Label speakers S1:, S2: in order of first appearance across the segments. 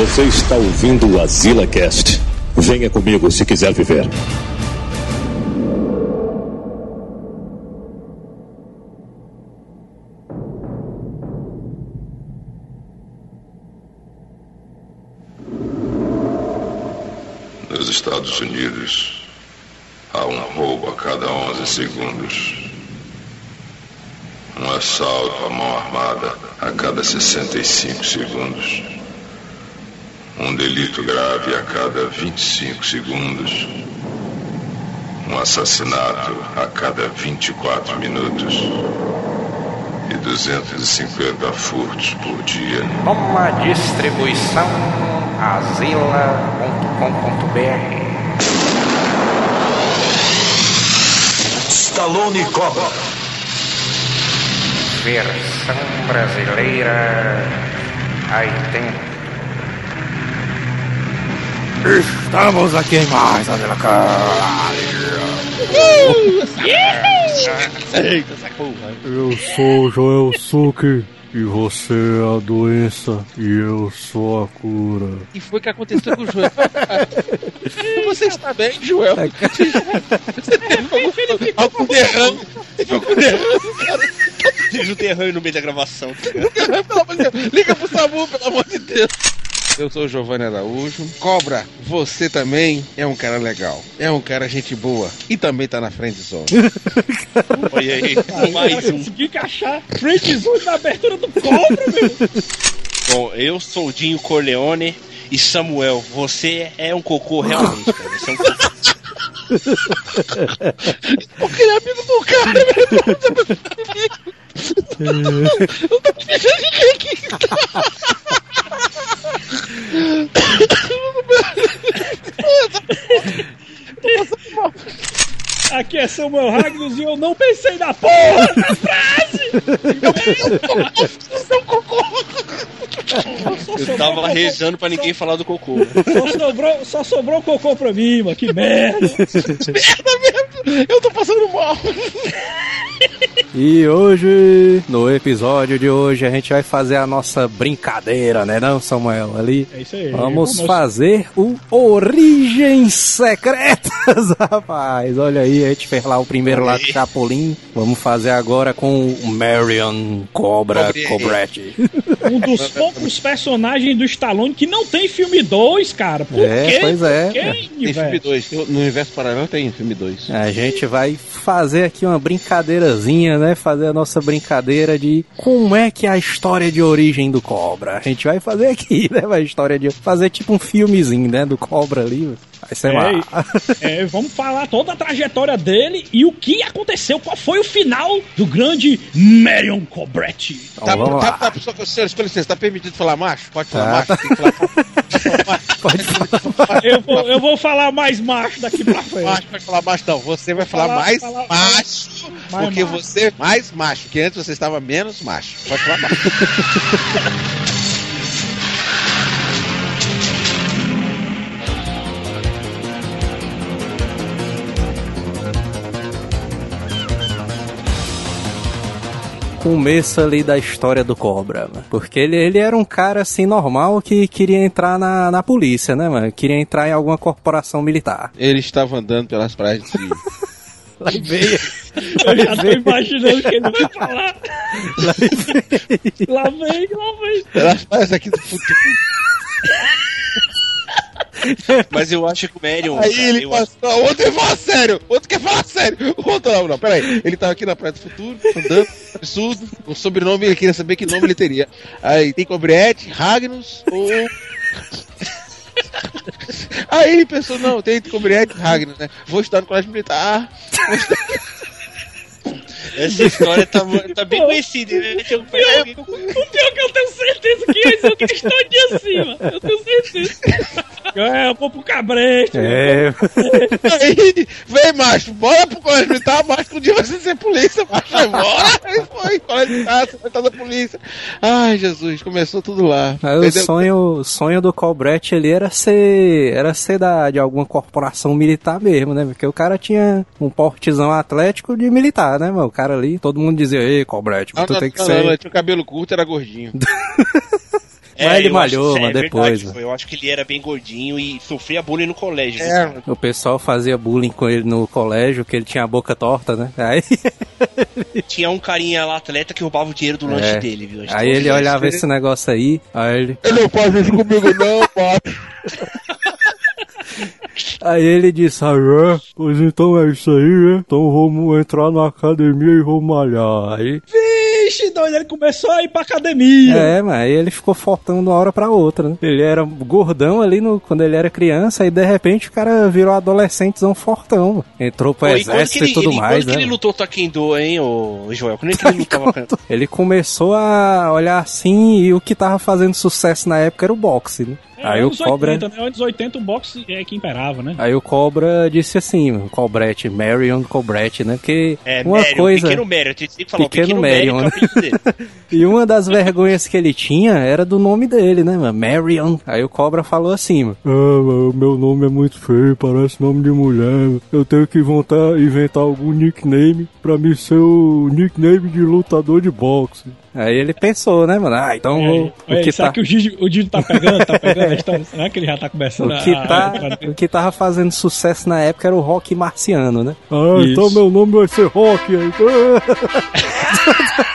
S1: Você está ouvindo o Azila Cast. Venha comigo se quiser viver.
S2: Nos Estados Unidos, há um roubo a cada 11 segundos. Um assalto à mão armada a cada 65 segundos. Um delito grave a cada 25 segundos. Um assassinato a cada 24 minutos. E 250 furtos por dia.
S3: Uma distribuição azila.com.br
S4: Stallone Cobra.
S3: Versão brasileira aí tem
S5: Estamos aqui em mais
S6: Eita, essa porra.
S5: Eu sou Joel Suki e você é a doença e eu sou a cura.
S6: E foi o que aconteceu com o Joel. Você está bem, Joel? Você teve algum, algum derrame? Teve algum derrame?
S7: Teve um derrame no meio da gravação.
S6: Liga pro Samu, pelo amor de Deus. Eu sou o Giovanni Araújo. Cobra, você também é um cara legal. É um cara gente boa. E também tá na frente zone.
S7: Olha aí, mais um.
S8: Consegui encaixar Frente Zone na abertura do cobra, meu.
S7: Bom, eu sou o Dinho Corleone e Samuel, você é um cocô realmente, cara. Você é um cocô.
S6: Porque ele é amigo do cara, meu irmão. Eu tô deixando ninguém aqui.
S8: Aqui é Samuel Ragnos e eu não pensei na porra da frase!
S6: Seu cocô.
S8: Só
S7: Eu tava
S8: cocô-
S7: rezando pra ninguém falar do cocô.
S8: Só sobrou, só sobrou cocô pra mim, mano. Que merda!
S6: Merda mesmo. Eu tô passando mal.
S5: E hoje, no episódio de hoje, a gente vai fazer a nossa brincadeira, né não, Samuel? Ali,
S8: É isso aí.
S5: vamos fazer o Origens Secretas, rapaz. Olha aí, a gente fez lá o primeiro lá com o Chapolin. Vamos fazer agora com o Marion Cobra
S6: Cobre-
S5: Cobretti.
S8: Um dos poucos personagens do Stallone que não tem filme 2, cara. Por
S5: É,
S8: quê?
S5: pois é.
S8: Por quê,
S6: Tem filme
S8: velho?
S6: 2. No universo paralelo tem filme 2.
S5: A gente vai fazer aqui uma brincadeirazinha, né? Fazer a nossa brincadeira de como é que é a história de origem do Cobra. A gente vai fazer aqui, né? A história de fazer tipo um filmezinho, né? Do Cobra ali. Vai ser
S8: É,
S5: lá.
S8: É, vamos falar toda a trajetória dele e o que aconteceu, qual foi o final do grande Marion Cobretti.
S5: Então
S6: Tá,
S5: vamos
S6: tá,
S5: lá.
S6: tá, só, senhor, com licença, tá permitido falar macho? Pode falar
S5: Tá.
S6: macho? Tem que falar
S5: Pode falar.
S8: Eu vou, eu vou falar mais macho daqui pra frente.
S6: macho, pode falar macho não. Você vai falar,
S8: Falar-
S6: mais
S8: falar-
S6: macho,
S8: mais
S6: porque
S8: macho.
S6: você é mais macho, que antes você estava menos macho. Pode falar macho.
S5: Começo ali da história do Cobra, mano. Porque ele, ele era um cara assim normal que queria entrar na, na polícia, né, mano? Queria entrar em alguma corporação militar.
S6: Ele estava andando pelas praias de.
S5: Lá veio.
S8: Eu já tô imaginando o que ele vai falar. Lá vem, lá vem.
S6: pelas praias aqui do futuro.
S7: Mas eu acho que o Marion.
S6: Aí
S7: cara,
S6: ele
S7: acho-
S6: passou. O outro quer falar sério. O outro quer falar sério. Outro não, não, peraí. Ele tava aqui na Praia do Futuro, andando, absurdo. O sobrenome ele queria saber que nome ele teria. Aí tem Cobriette, Ragnus ou. Aí ele pensou, não, tem Cobriette e Ragnus, né? Vou estudar no colégio militar. Vou estudar...
S7: Essa história tá, tá bem conhecida, né? Tem um-
S8: O pior é que eu tenho certeza que esse é o cristão de acima. Eu tenho certeza. É, eu vou pro cabrete.
S5: É,
S6: Aí, vem, macho, bora pro colégio militar, macho, um dia você ser polícia, macho, vai embora. Aí foi, colégio militar, você vai estar da polícia. Ai, Jesus, começou tudo lá.
S5: O sonho, o sonho do Cobretti ali era ser, era ser da, de alguma corporação militar mesmo, né? Porque o cara tinha um portezão atlético de militar, né, mano? O cara ali, todo mundo dizia, ei, Cobretti,
S6: Não,
S5: tu
S6: não,
S5: tem que
S6: não,
S5: ser.
S6: não, ele tinha o cabelo curto, era gordinho.
S5: Mas ele
S7: eu
S5: malhou,
S7: acho-
S5: mas
S7: é
S5: depois,
S7: verdade,
S5: né?
S7: Eu acho que ele era bem gordinho e sofria bullying no colégio.
S6: É,
S7: cara?
S5: O pessoal fazia bullying com ele no colégio, que ele tinha a boca torta, né? Aí,
S7: Tinha um carinha lá, atleta, que roubava o dinheiro do lanche
S5: É.
S7: dele, viu?
S5: aí ele olhava esse negócio aí, aí ele,
S6: Ele não faz isso comigo, não, macho.
S5: Aí ele disse, ah, é? pois então é isso aí, né? Então vamos entrar na academia e vamos malhar. Aí,
S8: Vixe, doido, ele começou a ir pra academia.
S5: é, mas aí ele ficou fortão de uma hora pra outra, né? Ele era gordão ali no, quando ele era criança, e de repente o cara virou adolescentezão fortão. Entrou pro
S7: Pô, e
S5: exército
S7: que ele,
S5: e tudo
S7: ele-
S5: mais,
S7: quando
S5: né?
S7: que ele lutou Taekwondo, hein, ô Joel? Quando é que ele lutava com...
S5: Ele começou a olhar assim e o que tava fazendo sucesso na época era o boxe, né?
S8: É,
S5: aí o
S8: anos
S5: Cobra.
S8: 80, né? Anos 80 o boxe é que imperava, né?
S5: Aí o Cobra disse assim, o Cobrete, Marion Cobrete, né? Porque
S7: É,
S5: uma
S7: Mério,
S5: coisa.
S7: pequeno Mério, tem que falar, o
S5: Pequeno
S7: pequeno
S5: Marion,
S7: é o apelido dele.
S5: E uma das vergonhas que ele tinha era do nome dele, né, mano? Marion. Aí o Cobra falou assim. Ah, meu nome é muito feio, parece nome de mulher. Eu tenho que inventar, inventar algum nickname pra me ser o nickname de lutador de boxe. Aí ele pensou, né, mano? Ah, então vou- o
S8: Olha,
S5: que
S8: será
S5: tá...
S8: que o Didi, o Didi tá pegando? Tá pegando história? Será que ele já tá começando
S5: O que,
S8: a-
S5: tá,
S8: a-
S5: o que tava fazendo sucesso na época era o rock marciano, né? Ah,
S8: Isso.
S5: então meu nome vai ser rock. Aí.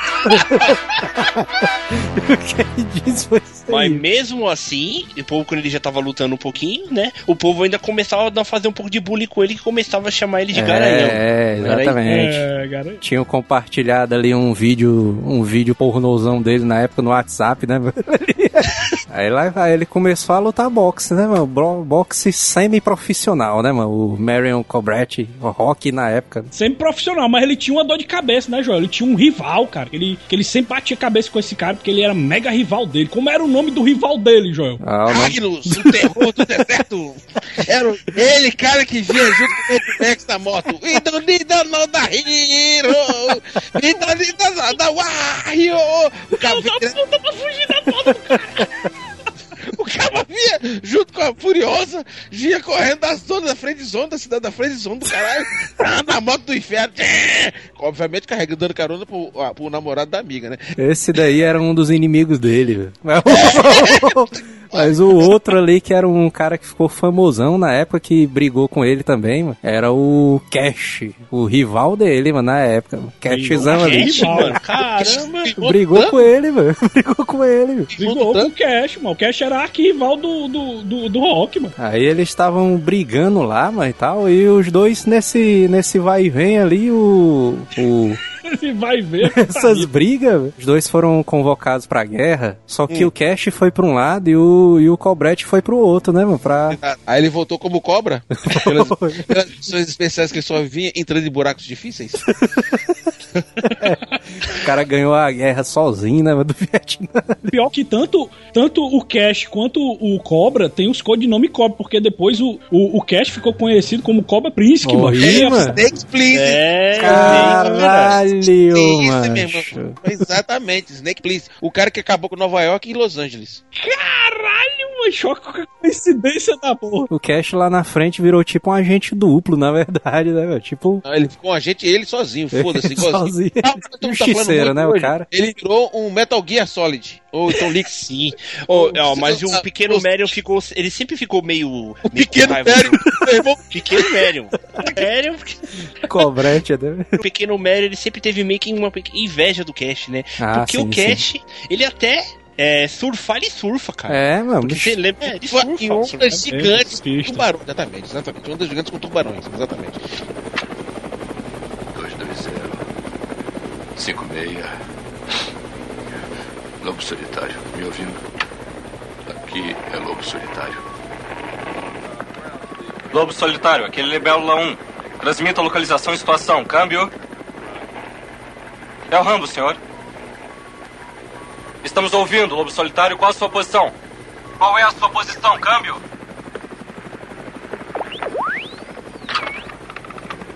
S5: o que ele disse foi isso
S7: Mas mesmo assim, o povo, quando ele já tava lutando um pouquinho, né? O povo ainda começava a fazer um pouco de bullying com ele e começava a chamar ele de garanhão.
S5: É, exatamente.
S8: É, cara.
S5: Tinham compartilhado ali um vídeo, um vídeo pornozão dele na época no WhatsApp, né? aí lá aí ele começou a lutar boxe, né, mano? Bro- Boxe semi-profissional, né, mano? O Marion Cobretti, o Rock na época.
S8: Sempre profissional, mas ele tinha uma dor de cabeça, né, Joel? Ele tinha um rival, cara. Que ele, que ele sempre batia cabeça com esse cara porque ele era mega rival dele. Como era o nome do rival dele, Joel?
S5: Ah, o nome-
S6: Magnus, o terror do deserto. Era ele, cara que vinha junto com o Max na moto. We don't need another hero. We don't need another warrior. O cara,
S8: tava fugindo da foto do cara.
S6: O cara vinha junto com a Furiosa, vinha correndo da zona da frente zona, da cidade da frente zona do caralho, ah, na moto do inferno. Obviamente carregando dando carona pro, ah, pro namorado da amiga, né?
S5: Esse daí era um dos inimigos dele, velho. Mas o- outro ali, que era um cara que ficou famosão na época, que brigou com ele também, mano, era o Cash, o rival dele, mano, na época. mano. Cashzão ali.
S7: Gente, mano, caramba.
S5: Brigou com ele, mano. Brigou com ele, mano.
S8: Brigou com o Cash, mano. O Cash era arquirrival do, do, do, do Rock, mano.
S5: Aí eles estavam brigando lá, mano, e tal, e os dois nesse, nesse vai e vem ali, o... o
S8: Ele vai ver.
S5: essas brigas, os dois foram convocados pra guerra, só que o Cash foi pra um lado e o, e o Cobrete foi pro outro, né, mano, pra...
S6: Aí ele voltou como cobra, pelas, pelas missões especiais que ele só vinha entrando em buracos difíceis.
S5: O cara ganhou a guerra sozinho, né, mano, do Vietnã.
S8: Pior que tanto, tanto o Cash quanto o Cobra tem os codinomes Cobra, porque depois o, o, o Cash ficou conhecido como Cobra Príncipe, mano.
S5: Ih,
S8: Ele-
S5: mano.
S6: Snakes, please.
S7: É,
S5: Caralho,
S6: Isso
S5: macho.
S6: mesmo. Exatamente, Snake Please. O cara que acabou com Nova York e Los Angeles.
S8: Caralho, mano. Choque com a coincidência da porra.
S5: O Cash lá na frente virou tipo um agente duplo, na verdade, né, velho? Tipo,
S6: Não, Ele ficou um agente ele sozinho, foda-se.
S5: sozinho.
S6: Ah,
S5: Justiceiro,
S6: falando
S5: né, o cara?
S6: Ele virou um Metal Gear Solid. Ou então Lick
S7: Sim. Ô, ó, mas o pequeno Marion ficou. Ele sempre ficou meio.
S6: O
S7: meio
S6: pequeno
S7: com
S6: irmão,
S7: Pequeno Marion. Marion.
S5: Cobrete, né?
S7: O pequeno Marion, ele sempre teve meio que uma inveja do Cash, né?
S5: Ah,
S7: Porque
S5: sim,
S7: o Cash, ele até. É, surfar, ele surfa, cara.
S5: É, mano.
S7: Porque você lembra. É, ele
S6: Foi
S7: surfa.
S6: ondas
S7: surfa.
S6: gigantes com
S8: surfista.
S6: tubarões. Exatamente, exatamente. Ondas gigantes com tubarões, exatamente.
S2: 56 Lobo solitário, me ouvindo? Aqui é lobo solitário.
S4: Lobo Solitário, aquele Libélula 1. Transmita a localização e situação. Câmbio. É o Rambo, senhor. Estamos ouvindo, Lobo Solitário. Qual a sua posição? Qual é a sua posição? Câmbio.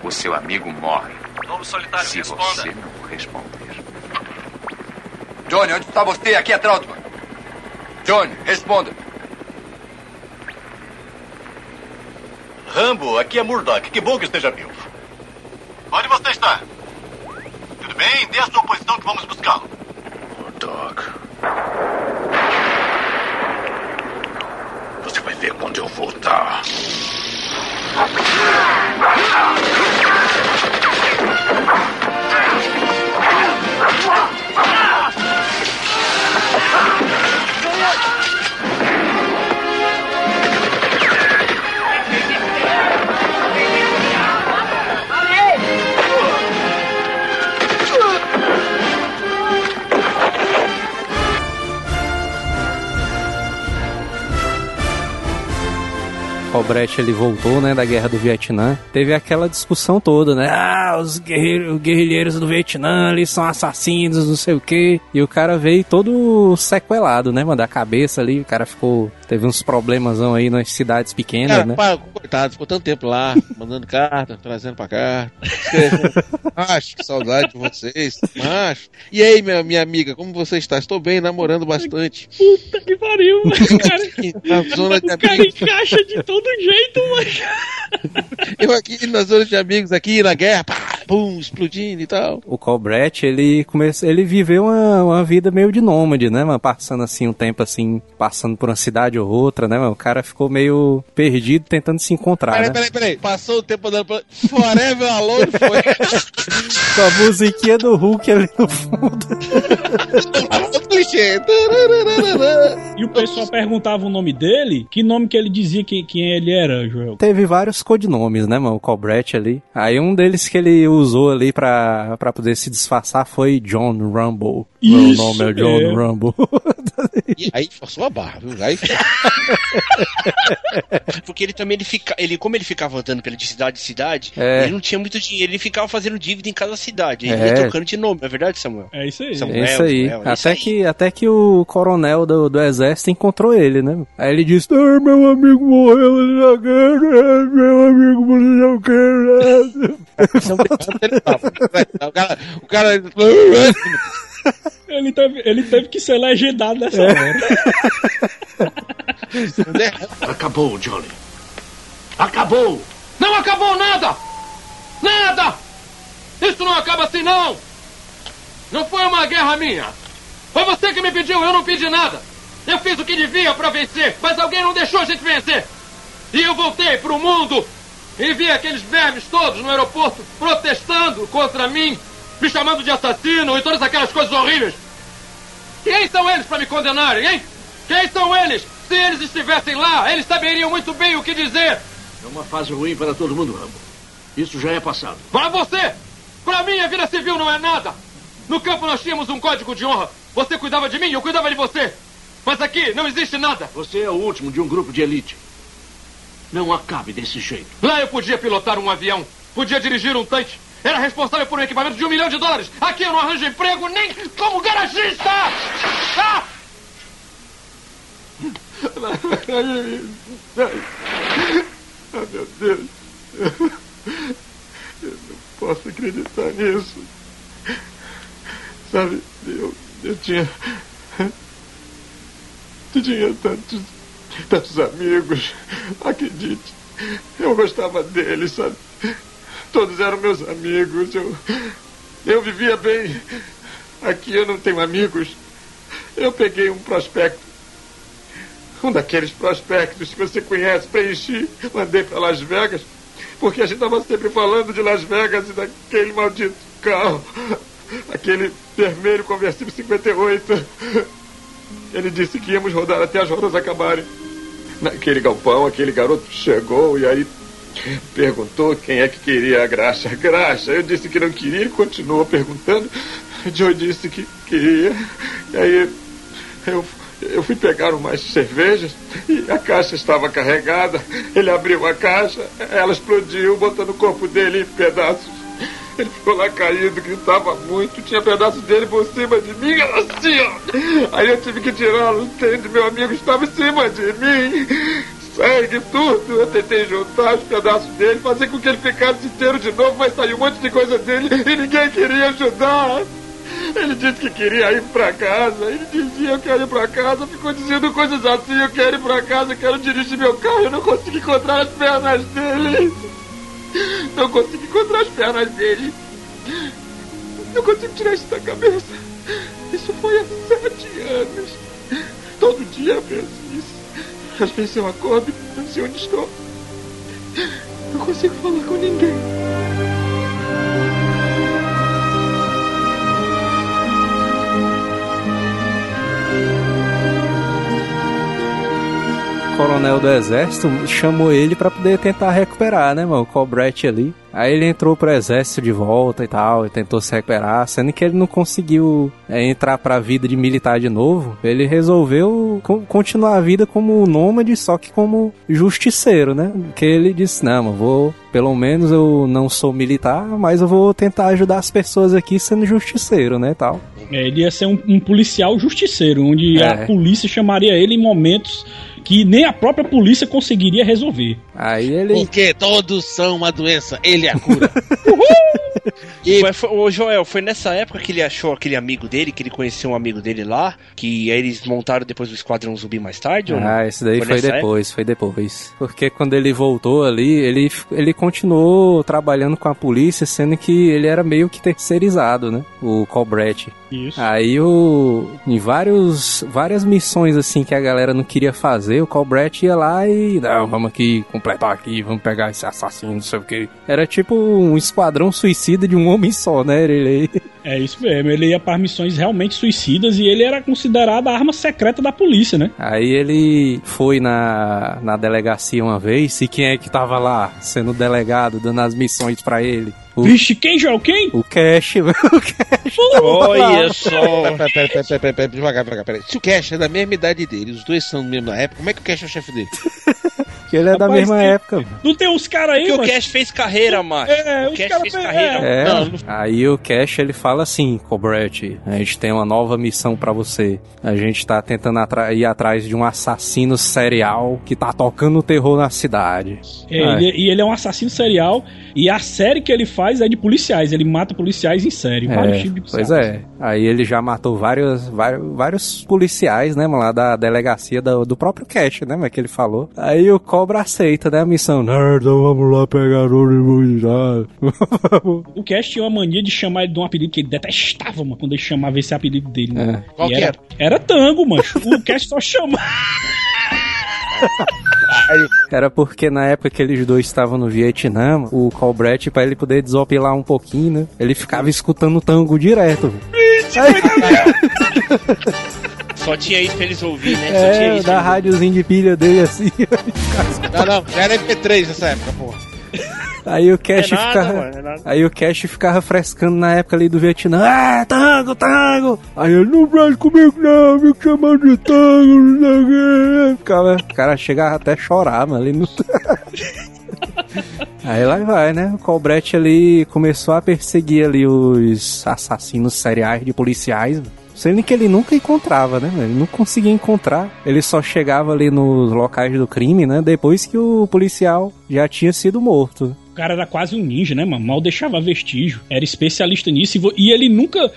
S2: O seu amigo morre
S4: Lobo Solitário,
S2: se
S4: responda.
S2: você não responder.
S9: Johnny, onde está você? Aqui é Trautmann. Johnny, responda.
S4: Rambo, aqui é Murdoch. Que bom que esteja vivo. Onde você está? Tudo bem? Dê a sua posição que vamos buscá-lo.
S2: Dog. onde eu vou 干什
S5: Colbrett ele voltou, né, da guerra do Vietnã. Teve aquela discussão toda, né? Ah, os guerreiros, guerrilheiros do Vietnã, eles são assassinos, não sei o quê. E o cara veio todo sequelado, né, mano, da cabeça ali. O cara ficou. Teve uns problemas aí nas cidades pequenas,
S6: Cara,
S5: né?
S6: pá, coitado, ficou tanto tempo lá, mandando carta, trazendo pra cá. Macho, que saudade de vocês. Macho. E aí, minha, minha amiga, como você está? Estou bem, namorando bastante.
S8: Puta que pariu, cara.
S6: Na zona de
S8: O cara
S6: amigos.
S8: encaixa de todo jeito, mano.
S6: Eu aqui na zona de amigos, aqui na guerra, pá, pum, explodindo e tal.
S5: O Colbrett, ele começou, ele viveu uma, uma vida meio de nômade, né, mano? Passando assim um tempo assim, passando por uma cidade ou outra, né, mano? O cara ficou meio perdido tentando se encontrar,
S6: Peraí,
S5: né?
S6: peraí, peraí. Passou o tempo andando pra. Forever Alone foi.
S5: Com a musiquinha do Hulk ali no fundo.
S6: clichê.
S8: E o pessoal perguntava o nome dele, que nome que ele dizia que, quem ele era, Joel?
S5: Teve vários codinomes, né, mano? O Colbrett ali. Aí um deles que ele usou ali pra, pra poder se disfarçar foi John Rumble. Meu
S8: Isso
S5: nome é John
S8: mesmo.
S5: Rumble.
S6: E aí forçou a barra, viu? Aí
S7: Porque ele também, ele fica, ele, como ele ficava andando pela de cidade em cidade,
S5: É.
S7: ele não tinha muito dinheiro, ele ficava fazendo dívida em cada cidade. Ele
S5: É.
S7: ia trocando de nome, não é verdade, Samuel?
S8: É isso aí.
S7: Samuel,
S5: É isso aí.
S7: Samuel, é isso
S5: até,
S7: aí.
S5: Que, até que o coronel do, do exército encontrou ele, né? Aí ele disse: ah, meu amigo morreu guerra, meu amigo morreu na guerra.
S6: o cara. O cara.
S8: Ele teve, ele teve que ser legendado nessa
S5: É.
S8: hora.
S4: Acabou, Johnny. Acabou! Não acabou nada! Nada! Isso não acaba assim, não! Não foi uma guerra minha! Foi você que me pediu, eu não pedi nada! Eu fiz o que devia pra vencer, mas alguém não deixou a gente vencer! E eu voltei pro mundo e vi aqueles vermes todos no aeroporto protestando contra mim, me chamando de assassino e todas aquelas coisas horríveis! Quem são eles para me condenarem, hein? Quem são eles? Se eles estivessem lá, eles saberiam muito bem o que dizer.
S10: É uma fase ruim para todo mundo, Rambo. Isso já é passado.
S4: Para você! Para mim, a vida civil não é nada. No campo nós tínhamos um código de honra. Você cuidava de mim, eu cuidava de você. Mas aqui não existe nada.
S10: Você é o último de um grupo de elite. Não acabe desse jeito.
S4: Lá eu podia pilotar um avião, podia dirigir um tanque. Era responsável por um equipamento de um milhão de dólares. Aqui eu não arranjo emprego nem como garagista! Ah!
S11: Ah, meu Deus. Eu não posso acreditar nisso. Sabe, eu, eu tinha. Eu tinha tantos, tantos amigos. Acredite. Eu gostava deles, sabe? Todos eram meus amigos. Eu, eu vivia bem. Aqui eu não tenho amigos. Eu peguei um prospecto um daqueles prospectos que você conhece, preenchi, mandei para Las Vegas, porque a gente estava sempre falando de Las Vegas e daquele maldito carro, aquele vermelho conversível 58. Ele disse que íamos rodar até as rodas acabarem. Naquele galpão, aquele garoto chegou e aí perguntou quem é que queria a graxa. Graxa, eu disse que não queria, ele continuou perguntando. Joe disse que queria. E aí eu eu fui pegar umas cervejas e a caixa estava carregada. Ele abriu a caixa, ela explodiu, botando o corpo dele em pedaços. Ele ficou lá caído, gritava muito, tinha pedaços dele por cima de mim, assim, ó. Aí eu tive que tirá-lo, entende? Meu amigo estava em cima de mim. Sangue, tudo. Eu tentei juntar os pedaços dele, fazer com que ele ficasse inteiro de novo, mas saiu um monte de coisa dele e ninguém queria ajudar. Ele disse que queria ir pra casa. Ele dizia, eu quero ir pra casa. Ficou dizendo coisas assim, eu quero ir pra casa, eu quero dirigir meu carro. Eu não consigo encontrar as pernas dele. Não consigo encontrar as pernas dele. Não consigo tirar isso da cabeça. Isso foi há sete anos. Todo dia eu penso nisso. Às vezes eu acordo e não sei onde estou. Não consigo falar com ninguém.
S5: Coronel do exército chamou ele pra poder tentar recuperar, né, mano? O Colbrett ali. Aí ele entrou pro exército de volta e tal, e tentou se recuperar, sendo que ele não conseguiu é, entrar pra vida de militar de novo. Ele resolveu co- continuar a vida como nômade, só que como justiceiro, né? Que ele disse: Não, mano, vou. Pelo menos eu não sou militar, mas eu vou tentar ajudar as pessoas aqui sendo justiceiro, né? Tal.
S8: É, ele ia ser um, um policial justiceiro, onde
S5: É.
S8: a polícia chamaria ele em momentos que nem a própria polícia conseguiria resolver.
S5: Aí ele.
S6: Porque todos são uma doença, ele é a cura.
S7: Foi, foi- ô Joel, foi nessa época que ele achou aquele amigo dele, que ele conheceu um amigo dele lá, que aí eles montaram depois o Esquadrão Zumbi mais tarde? ou não?
S5: Ah, esse daí foi,
S7: nessa
S5: depois, foi depois. Porque quando ele voltou ali, ele, ele continuou trabalhando com a polícia, sendo que ele era meio que terceirizado, né? O Colbrett.
S8: Isso.
S5: Aí o em vários várias missões assim que a galera não queria fazer, o Colbrett ia lá e não, vamos aqui completar aqui, vamos pegar esse assassino, não sei o que. Era tipo um esquadrão suicida de um homem só, né? Ele
S8: É isso mesmo, ele ia para missões realmente suicidas e ele era considerado a arma secreta da polícia, né?
S5: Aí ele foi na, na delegacia uma vez, e quem é que tava lá sendo delegado, dando as missões pra ele? O,
S8: Vixe, quem, Joel? Quem?
S5: o Cash, o Cash.
S7: Olha só.
S6: Pera, pera, pera, pera, pera, pera, devagar, devagar, pera. Se o Cash é da mesma idade dele, os dois são do mesmo na época, como é que o Cash é o chefe dele?
S5: Que ele é da
S8: Rapaz,
S5: mesma
S8: tem-
S5: época.
S8: Não tem uns caras aí,
S7: Porque o
S8: mano?
S7: Cash fez carreira, macho.
S8: É,
S7: o
S8: os
S7: Cash
S8: cara
S7: fez carreira.
S5: É,
S6: Não,
S5: aí o Cash ele fala assim, Cobret, a gente tem uma nova missão pra você. A gente tá tentando atra- ir atrás de um assassino serial que tá tocando terror na cidade.
S8: É,
S5: Ah,
S8: ele- e ele é um assassino serial e a série que ele faz é de policiais. Ele mata policiais em série. vários
S5: É,
S8: tipos de
S5: pois
S8: policiais.
S5: é. Aí ele já matou vários, vários, vários policiais, né, mano, lá da delegacia do, do próprio Cash, né, mas que ele falou. Aí o Cobra aceita, né, a missão. Nerd, vamos lá pegar o.
S8: O Cash tinha uma mania de chamar ele de um apelido que ele detestava, mano, quando ele chamava esse apelido dele. Né?
S5: É.
S6: Qual que
S8: era? Era tango, mancho. O Cash só chamava.
S5: Era porque na época que eles dois estavam no Vietnã, o Colbrett, pra ele poder desopilar um pouquinho, né, ele ficava escutando tango direto.
S7: Só tinha isso pra eles ouvir, né? Só tinha
S5: É,
S7: isso.
S5: da rádiozinho de pilha dele assim.
S6: Não, não, já era MP3 nessa época, porra.
S5: Aí o Cash
S7: É nada,
S5: ficava.
S7: mano, é.
S5: Aí o Cash ficava frescando na época ali do Vietnã. Ah, tango, tango! Aí ele não faz comigo não, me chamando de tango, não sei o quê. Ficava, o cara chegava até a chorar, mano. Ele não... Aí lá vai, né? O Colbrett ali começou a perseguir ali os assassinos seriais de policiais. mano. Sendo que ele nunca encontrava, né? Ele não conseguia encontrar. Ele só chegava ali nos locais do crime, né? Depois que o policial já tinha sido morto.
S8: Cara era quase um ninja, né, mano? Mal deixava vestígio. Era especialista nisso. E, e ele nunca.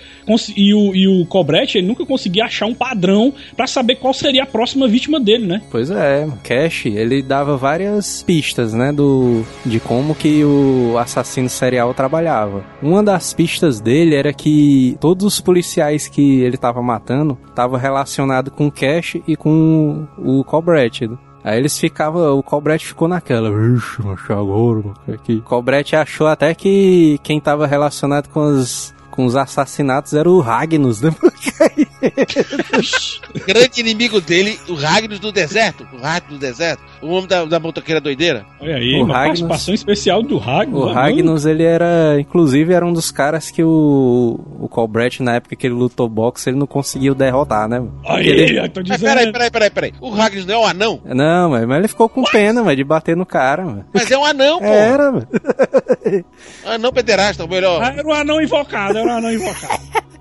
S8: E o, e o Cobret, ele nunca conseguia achar um padrão pra saber qual seria a próxima vítima dele, né?
S5: Pois é, Cash, ele dava várias pistas, né, do de como que o assassino serial trabalhava. Uma das pistas dele era que todos os policiais que ele tava matando estavam relacionados com Cash e com o Colbrett. Aí eles ficavam, o Colbrett ficou naquela, vixe, mas agora, mano, que... Colbrett achou até que quem tava relacionado com os com os assassinatos era o Ragnus, né?
S6: Grande inimigo dele, o Ragnos do deserto. O Ragnos do deserto. O homem da, da motoqueira doideira.
S8: Olha aí,
S5: O
S8: uma
S5: Ragnos-
S8: participação especial do Ragnos.
S5: O
S8: né,
S5: Ragnus, ele era, inclusive, era um dos caras que o, o Colbrett, na época que ele lutou boxe, ele não conseguiu derrotar, né? mano?
S8: Aí,
S5: Ele-
S8: eu tô
S6: Mas
S8: dizendo.
S6: peraí, peraí, peraí, peraí. O Ragnos não é um anão?
S5: Não, mas, mas ele ficou com pena, mano, de bater no cara, mano.
S6: Mas é um anão, pô.
S5: Era, mano.
S6: Anão pederasta, ou melhor.
S8: Ah, Era um anão invocado, era um anão invocado.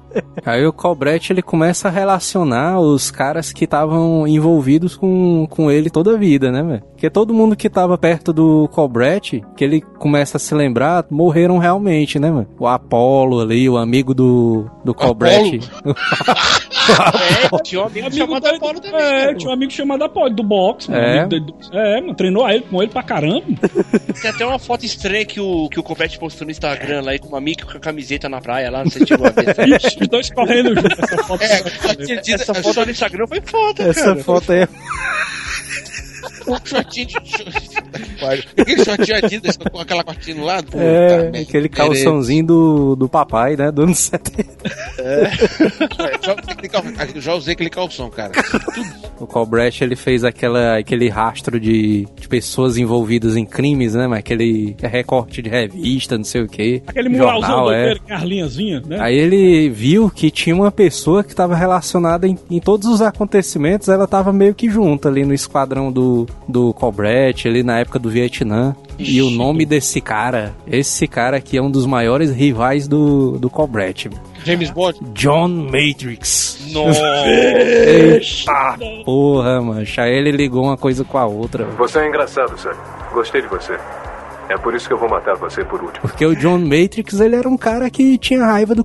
S5: Aí o Colbrett, ele começa a relacionar os caras que estavam envolvidos com, com ele toda a vida, né, velho? Porque todo mundo que tava perto do Colbrett, que ele começa a se lembrar, morreram realmente, né, mano? O Apollo ali, o amigo do, do Colbrett.
S7: É, tinha um amigo
S8: Amigo
S7: chamado Apolo também.
S8: É,
S7: cara.
S8: tinha um amigo chamado Apolo, do boxe, mano.
S5: É.
S8: Amigo do- do- É, mano, treinou ele, com ele pra caramba.
S7: Tem até uma foto estranha que o, que o Copete postou no Instagram lá aí com uma amiga com a camiseta na praia lá, não sei se a.
S8: Ixi, os dois correndo junto. Essa foto.
S6: É,
S7: Essa foto no Instagram foi foda,
S5: Essa
S7: cara.
S5: foto aí é
S6: Um shortinho de. Aquele shortinho Adidas com aquela cortina no lado.
S5: É,
S6: merda.
S5: aquele calçãozinho do, do papai, né? Do anos 70.
S6: É. Aquele cal- Já usei aquele calção, cara.
S5: O Colbrecht, ele fez aquela, aquele rastro de, de pessoas envolvidas em crimes, né? Mas aquele recorte de revista, não sei o quê.
S8: Aquele muralzão do
S5: é.
S8: Carlinhazinha, né?
S5: Aí ele viu que tinha uma pessoa que estava relacionada em, em todos os acontecimentos, ela estava meio que junto ali no esquadrão do, do Colbrecht, ali na época do Vietnã. E o nome desse cara, esse cara aqui é um dos maiores rivais do, do Colbrecht.
S6: James Bond.
S5: John Matrix.
S7: Nossa.
S5: Eita porra, mancha. Aí ele ligou uma coisa com a outra.
S1: Você é engraçado, Sam. Gostei de você. É por isso que eu vou matar você por último.
S5: Porque o John Matrix, ele era um cara que tinha raiva do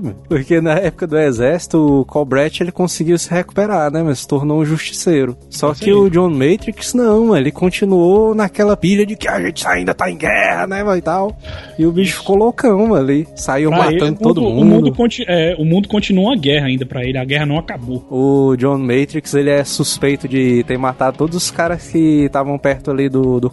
S5: mano. Porque na época do exército, o Colbert, ele conseguiu se recuperar, né? Mas se tornou um justiceiro. Só que o John Matrix, não, mano, ele continuou naquela pilha de que a gente ainda tá em guerra, né, mano, e tal. E o bicho ficou loucão, mano, ali. Saiu
S8: Pra
S5: matando
S8: ele,
S5: todo
S8: mundo-
S5: mundo.
S8: O mundo, conti- é, o mundo continua uma guerra ainda pra ele, a guerra não acabou.
S5: O John Matrix, ele é suspeito de ter matado todos os caras que estavam perto ali do, do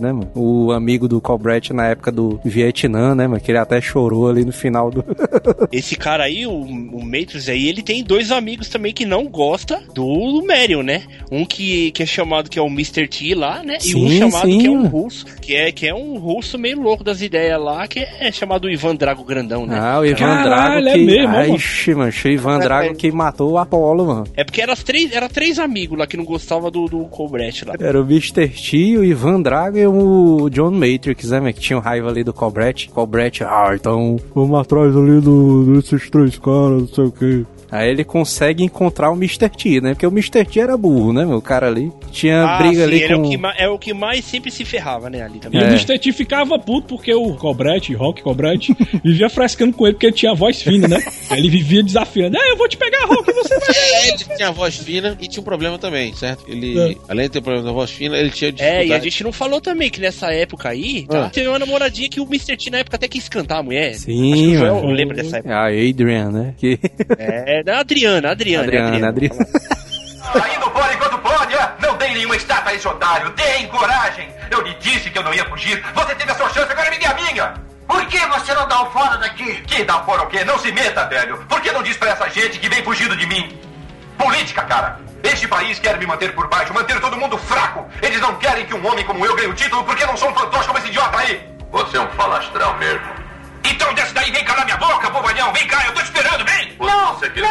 S5: né, mano? O amigo do Colbert na época do Vietnã, né, mano? Que ele até chorou ali no final do...
S7: Esse cara aí, o, o Matrix aí, ele tem dois amigos também que não gosta do Marion, né? Um que, que é chamado que é o Mr. T lá, né? e um
S5: Sim,
S7: chamado
S5: sim.
S7: que é um russo, que é, que é um russo meio louco das ideias lá, que é chamado Ivan Drago Grandão, né?
S5: Ah, o Ivan
S8: Caralho,
S5: Drago
S8: é
S5: que...
S8: mesmo, ó,
S5: Ai,
S8: mano.
S5: Ixi, mano, o Ivan Drago que matou o Apollo, mano.
S7: É porque era três, era três amigos lá que não gostavam do, do Colbert lá.
S5: Era o Mr. T, o Ivan Drago e o John Matrix, né? Que tinham raiva ali do Colbert. Colbert, ah, então vamos atrás ali do, desses três caras, não sei o quê. Aí ele consegue encontrar o Mr. T, né? Porque o Mr. T era burro, né, meu? O cara ali tinha
S7: Ah,
S5: briga
S7: sim,
S5: ali
S7: ele é,
S5: com...
S7: o que, é o que mais sempre se ferrava, né, ali
S8: E
S7: também.
S5: É.
S8: o Mr. T ficava puto porque o Cobret, Rock Cobret, vivia frescando com ele porque ele tinha voz fina, né? Aí ele vivia desafiando. Ah, eu vou te pegar, Rock, você vai.
S6: É, ele tinha voz fina e tinha um problema também, certo? Ele,
S8: É.
S6: além de ter problema da voz fina, ele tinha
S7: É,
S6: dificuldade.
S7: e a gente não falou também que nessa época aí?
S6: Ah.
S7: Teve uma namoradinha que o Mr. T na época até quis cantar a mulher.
S5: Sim,
S7: Acho que o Joel lembra dessa época.
S5: A Adrian, né? Que...
S7: É, da Adriana, Adriana.
S5: Adriana, Adriana.
S9: Ainda pode enquanto pode, é? Não dei nenhuma estátua a esse otário. Deem coragem. Eu lhe disse que eu não ia fugir. Você teve a sua chance, agora me dê a minha. Por que você não dá o fora daqui? Que dá o fora o quê? Não se meta, velho. Por que não diz pra essa gente que vem fugindo de mim? Política, cara. Este país quer me manter por baixo, manter todo mundo fraco. Eles não querem que um homem como eu ganhe o título porque não sou um fantoche como esse idiota aí.
S2: Você é um falastrão mesmo.
S9: Então desce daí, vem calar minha boca, bobalhão. Vem cá, eu tô te esperando, vem.
S2: Não, você quiser.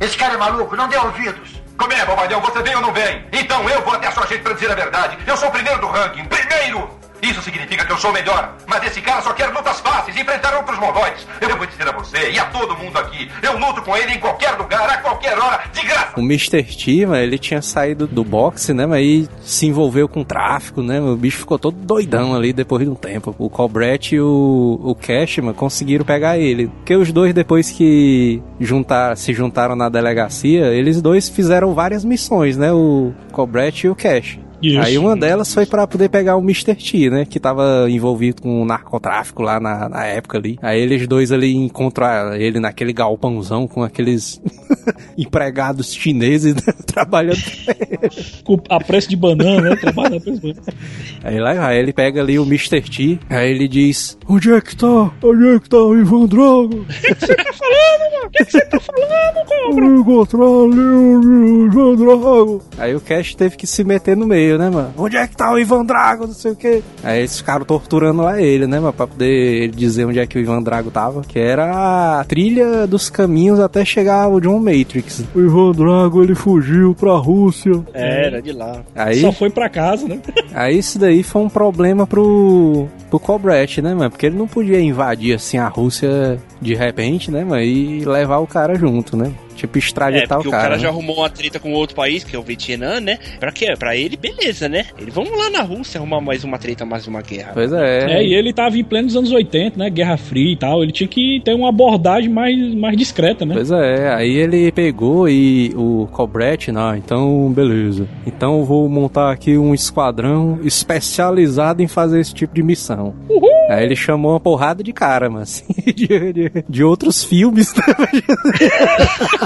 S9: Esse cara é maluco, não dê ouvidos. Como é, bobalhão? Você vem ou não vem? Então eu vou até a sua gente pra dizer a verdade. Eu sou o primeiro do ranking. Primeiro! Isso significa que eu sou melhor. Mas esse cara só quer lutas fáceis, enfrentar outros mongóis. Eu vou dizer a você e a todo mundo aqui. Eu luto com ele em qualquer lugar, a qualquer hora, de graça.
S5: O Mr. T, mano, ele tinha saído do boxe, né? Mas aí se envolveu com tráfico, né? O bicho ficou todo doidão ali depois de um tempo. O Colbert e o, o Cash, mano, conseguiram pegar ele. Porque os dois, depois que juntar, se juntaram na delegacia, eles dois fizeram várias missões, né? O Colbert e o Cash.
S8: Isso.
S5: Aí uma delas foi pra poder pegar o Mr. T, né? Que tava envolvido com narcotráfico lá na, na época ali. Aí eles dois ali encontram ele naquele galpãozão com aqueles empregados chineses né, trabalhando.
S8: Com a preço de banana, né? Trabalha a preço de banana.
S5: Aí lá aí ele pega ali o Mr. T, aí ele diz: Onde é que tá? Onde é que tá o Ivan Drago?
S8: O que você tá falando, mano? O que você tá falando, cobra?
S5: Eu encontrar ali o Ivan Drago. Aí o Cash teve que se meter no meio, né, mano? Onde é que tá o Ivan Drago? Não sei o quê. Aí eles ficaram torturando lá ele, né, mano? Pra poder dizer onde é que o Ivan Drago tava. Que era a trilha dos caminhos até chegar o John Matrix. O Ivan Drago, ele fugiu pra Rússia.
S7: É, era de lá.
S5: Aí,
S8: Só foi pra casa, né?
S5: aí isso daí foi um problema pro, pro Cobret, né, mano? Porque ele não podia invadir, assim, a Rússia de repente, né, mano? E levar o cara junto, né? Tipo,
S7: É,
S5: extraditar
S7: porque
S5: o
S7: o cara,
S5: cara.
S7: já
S5: né?
S7: arrumou uma treta com outro país, que é o Vietnã, né? Pra quê? Pra ele, beleza, né? Ele, vamos lá na Rússia arrumar mais uma treta, mais uma guerra.
S5: Pois é.
S8: É, e ele tava em plenos anos 80, né? Guerra Fria e tal. Ele tinha que ter uma abordagem mais, mais discreta, né?
S5: Pois é, aí ele pegou e o Cobret, não, então beleza. Então eu vou montar aqui um esquadrão especializado em fazer esse tipo de missão. Aí ele chamou uma porrada de cara, mas assim, de, de, de outros filmes, né?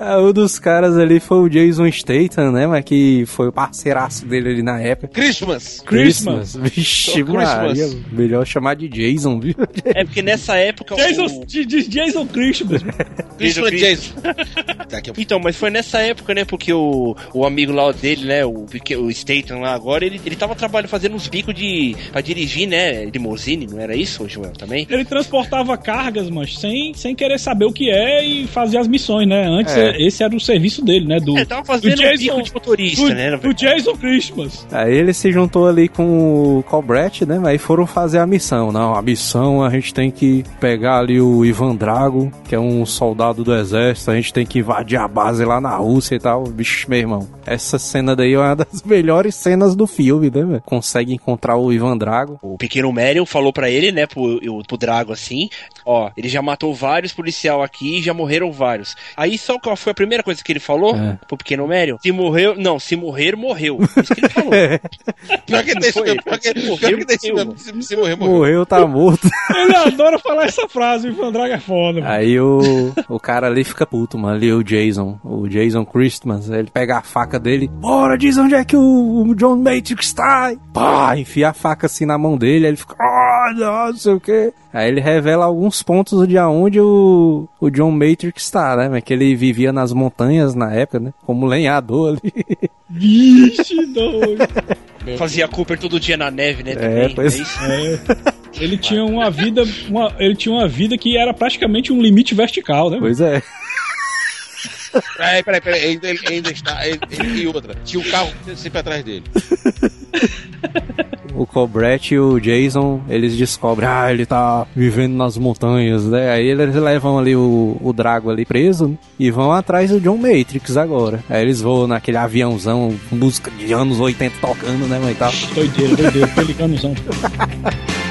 S5: um dos caras ali foi o Jason Statham, né? Mas que foi o parceiraço dele ali na época.
S6: Christmas.
S5: Christmas. Vixe,
S7: Christmas.
S5: Maria. Melhor chamar de Jason, viu?
S7: É porque nessa época.
S8: Jason,
S7: o-
S8: de, de Jason Christmas.
S6: Christmas Jason.
S7: Então, mas foi nessa época, né? Porque o, o amigo lá dele, né? O, o Statham lá agora, ele, ele tava trabalhando, fazendo uns bicos de. pra dirigir, né? Limousine, não era isso, Joel, também?
S8: Ele transportava cargas, mas sem, sem querer saber o que é e fazia as missões, né? Antes,
S5: É.
S8: esse era o serviço dele, né? Do,
S7: É, tava fazendo
S8: do
S7: um bico de motorista,
S8: do,
S7: né?
S8: do Jason Christmas.
S5: Aí ele se juntou ali com o Colbrett, né? Aí foram fazer a missão. Não, a missão a gente tem que pegar ali o Ivan Drago, que é um soldado do exército. A gente tem que invadir a base lá na Rússia e tal. Bicho, meu irmão. Essa cena daí é uma das melhores cenas do filme, né? velho? Consegue encontrar o Ivan Drago.
S7: O pequeno Marion falou pra ele, né, pro, o- pro Drago assim, ó, ele já matou vários policial aqui e já morreram vários. Aí só qual foi a primeira coisa que ele falou
S5: É.
S7: pro pequeno Marion? Se morreu, não, se morrer, morreu. Isso que ele falou.
S6: Pior que mesmo. Pior que, mesmo. Se, se morrer, morreu.
S5: Morreu, tá morto.
S8: Ele adora falar essa frase, o Ivan Drago é foda. mano.
S5: Aí o, o cara ali fica puto, mano. Ali o Jason, o Jason Christmas, ele pega a faca dele. Bora, diz onde é que o, o John Matrix tá? E Pá, enfia a faca assim na mão dele. Aí ele fica, ah, não, não sei o que. Aí ele revela alguns pontos de aonde o, o John Matrix tá, né? Mas Que ele vivia nas montanhas na época, né? Como lenhador ali.
S8: Vixe, doido.
S7: Fazia Cooper todo dia na neve, né,
S5: É,
S7: também.
S5: pois-
S7: é isso?
S8: É. Ele tinha uma vida, uma- ele tinha uma vida que era praticamente um limite vertical, né?
S5: Pois é.
S6: Peraí, peraí, peraí. Ainda, ainda está. ele- ele- e outra. Tinha o carro sempre atrás dele.
S5: O Colbrett e o Jason, eles descobrem, ah, ele tá vivendo nas montanhas, né? Aí eles levam ali o, o Drago ali preso né? e vão atrás do John Matrix agora. Aí eles voam naquele aviãozão, música de anos 80 tocando, né, mas e tal.
S8: Doideira, doideira, pelicanozão.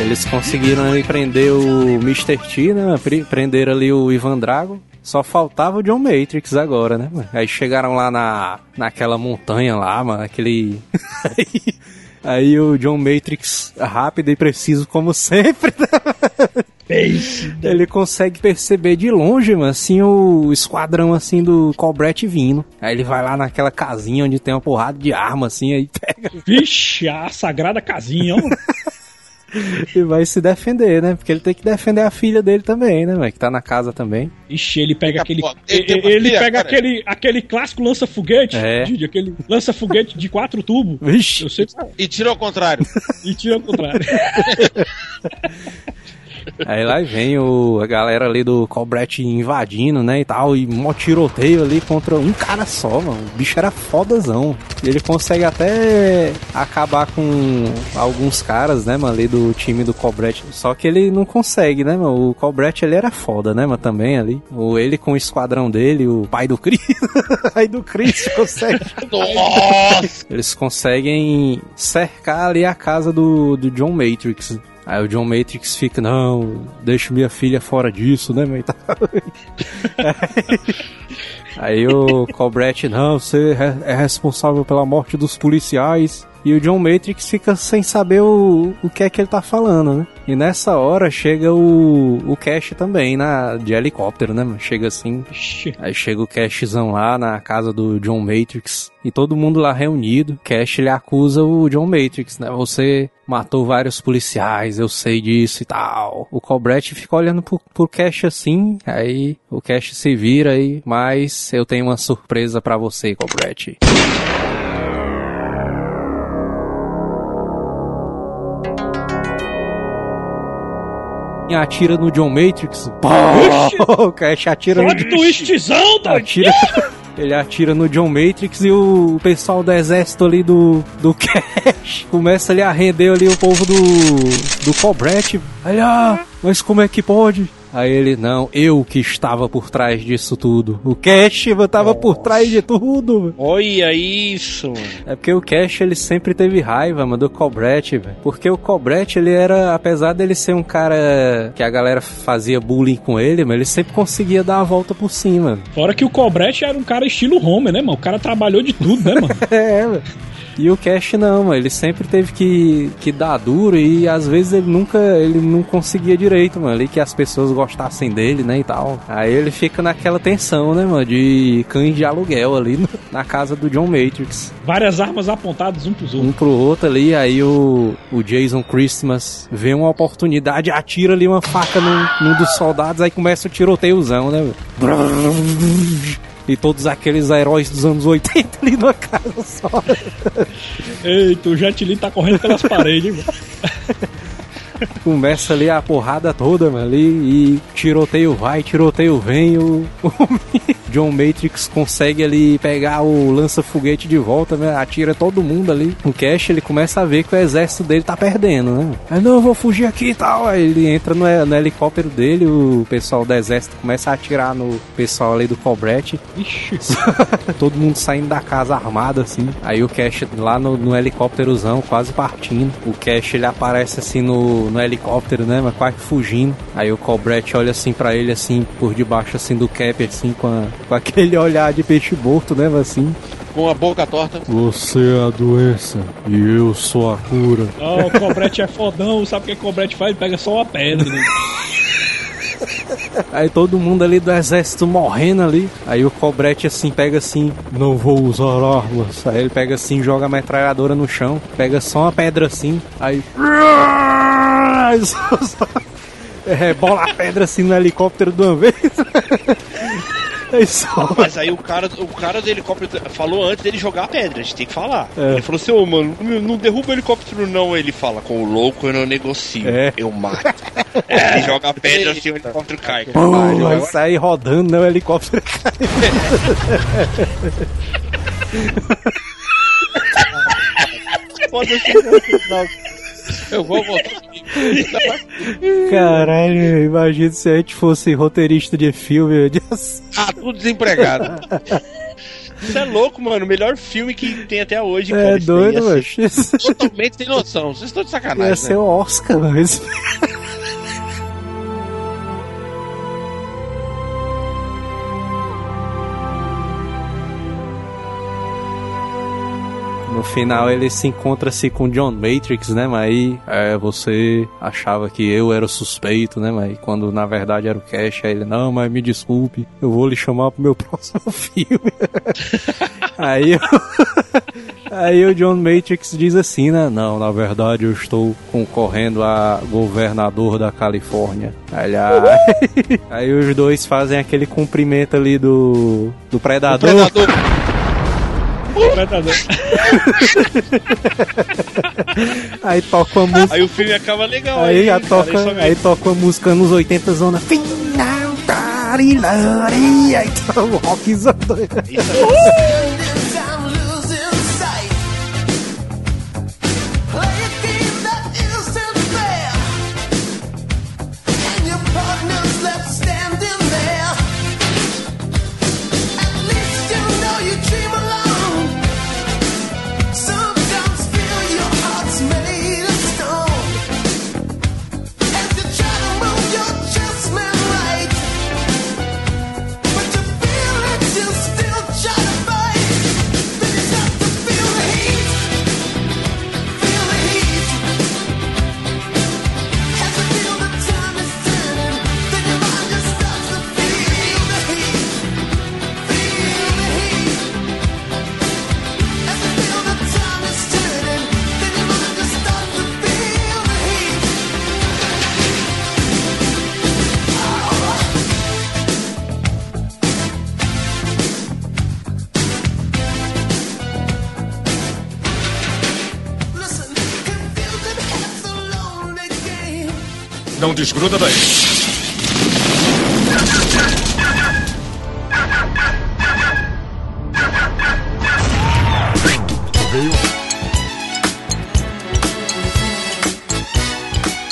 S5: Eles conseguiram ali prender o Mr. T, né? Pre- Prenderam ali o Ivan Drago. Só faltava o John Matrix agora, né? mano? Aí chegaram lá na, naquela montanha lá, mano, aquele. aí, aí o John Matrix, rápido e preciso, como sempre, né? Ele consegue perceber de longe, mano, assim, o esquadrão, assim, do Colbrett vindo. Aí ele vai lá naquela casinha onde tem uma porrada de arma, assim, aí pega
S8: Vixe, a sagrada casinha, ó.
S5: e vai se defender, né? Porque ele tem que defender a filha dele também, né, mano, que tá na casa também.
S8: Ixi, ele pega aquele.
S6: Ele
S8: Ele, pega
S6: cara.
S8: aquele, aquele clássico lança-foguete.
S5: É.
S8: Didi, Aquele lança-foguete de quatro tubos.
S5: Vixe!
S8: Eu sei
S6: E tira ao contrário.
S8: e tira ao contrário.
S5: Aí lá vem o, a galera ali do Colbrett invadindo, né, e tal, e mó tiroteio ali contra um cara só, mano. O bicho era fodazão. E ele consegue até acabar com alguns caras, né, mano, ali do time do Colbrett. Só que ele não consegue, né, mano. O Colbrett, ele era foda, né, mano, também ali. O, ele com o esquadrão dele, o pai do Chris. pai do Chris consegue.
S6: Nossa!
S5: Eles conseguem cercar ali a casa do, do John Matrix. Aí o John Matrix fica, não, deixa minha filha fora disso, né, mãe? Aí o Colbrett, não, você é é responsável pela morte dos policiais. E o John Matrix fica sem saber o, o que é que ele tá falando, né? E nessa hora chega o, o Cash também, na, de helicóptero, né? Chega assim. Aí chega o Cashzão lá na casa do John Matrix. E todo mundo lá reunido. Cash ele acusa o John Matrix, né? Você matou vários policiais, eu sei disso e tal. O Colbrett fica olhando pro, pro Cash assim. Aí o Cash se vira aí. Mas eu tenho uma surpresa pra você, Colbrett. E atira no John Matrix. Pô, o Cash atira no
S8: Plot twistzão, doido.
S5: atira, ele atira no John Matrix e o pessoal do exército ali do, do Cash começa ali a render ali o povo do, do Colbrett. Aí, ah, mas como é que pode? Aí ele, não, eu que estava por trás disso tudo. O Cash tava por trás de tudo.
S7: Olha isso, mano.
S5: É porque o Cash ele sempre teve raiva, mano, do Colbrett, velho. Porque o Colbrett ele era, apesar dele ser um cara que a galera fazia bullying com ele, mas ele sempre conseguia dar a volta por cima.
S8: Fora que o Colbrett era um cara estilo Homer, né, mano? O cara trabalhou de tudo, né, mano?
S5: É, velho. E o Cash não, mano, ele sempre teve que, que dar duro e às vezes ele nunca, ele não conseguia direito, mano, ali que as pessoas gostassem dele, né, e tal. Aí ele fica naquela tensão, né, mano, de cães de aluguel ali no- na casa do John Matrix.
S8: Várias armas apontadas um pros outros.
S5: Um pro outro ali, aí o, o Jason Christmas vê uma oportunidade, atira ali uma faca num, num dos soldados, aí começa o tiroteiozão, né, mano. E todos aqueles heróis dos anos 80 ali numa casa só.
S8: Eita, o Jet tá correndo pelas paredes, mano.
S5: Começa ali a porrada toda, mano, ali, e tiroteio vai, tiroteio vem, o, o John Matrix consegue ali pegar o lança-foguete de volta, né, atira todo mundo ali. O Cash, ele começa a ver que o exército dele tá perdendo, né? Aí, não, eu vou fugir aqui e tal. Aí ele entra no, no helicóptero dele, o pessoal do exército começa a atirar no pessoal ali do Cobrete.
S8: Ixi.
S5: todo mundo saindo da casa armado, assim. Aí o Cash lá no, no helicópterozão, quase partindo. O Cash, ele aparece assim no, no helicóptero, né? Mas quase fugindo. Aí o Colbrett olha assim pra ele, assim, por debaixo, assim, do cap, assim, com, a- com aquele olhar de peixe morto, né? Assim.
S6: Com a boca torta.
S5: Você é a doença e eu sou a cura.
S8: Ó, o Cobrete é fodão, sabe o que o Cobrete faz? Ele pega só uma pedra. Né?
S5: Aí todo mundo ali do exército morrendo ali. Aí o Cobrete assim pega assim, não vou usar armas. Aí ele pega assim, joga a metralhadora no chão, pega só uma pedra assim, aí. Só- Rebola a pedra assim no helicóptero de uma vez. Aí só.
S7: Mas aí o cara, o cara do helicóptero falou antes dele jogar a pedra, a gente tem que falar.
S5: É.
S7: Ele falou assim, ô mano, não derruba o helicóptero não. Ele fala, com o louco eu não negocio,
S5: É.
S7: eu mato. Ele joga a pedra assim, o helicóptero cai.
S5: Pum, vai sair rodando, né? O helicóptero cai.
S7: Foda-se.
S6: Eu vou voltar.
S5: Caralho, imagina se a gente fosse roteirista de filme. de ação.
S6: Ah, tudo desempregado.
S7: Isso é louco, mano. O melhor filme que tem até hoje.
S5: É
S7: cara,
S5: doido, mano.
S7: assim.
S6: Totalmente sem noção. Vocês estão de sacanagem.
S5: Ia ser
S6: né?
S5: o Oscar, mas. No final ele se encontra-se com John Matrix, né, mas aí é, você achava que eu era o suspeito, né, mas quando na verdade era o Cash, aí ele, não, mas me desculpe, eu vou lhe chamar pro meu próximo filme. aí eu... Aí o John Matrix diz assim, né? Não, na verdade eu estou concorrendo a governador da Califórnia. Aí, aí, aí os dois fazem aquele cumprimento ali do, do predador.
S6: Predador.
S8: Predador.
S5: Aí toca uma música.
S7: Aí o filme acaba legal.
S5: Aí, a
S7: cara,
S5: toca,
S7: isso
S5: aí toca uma música nos 80 zona. Final, tarilari, Aí tá o rockzão.
S1: Não desgruda daí.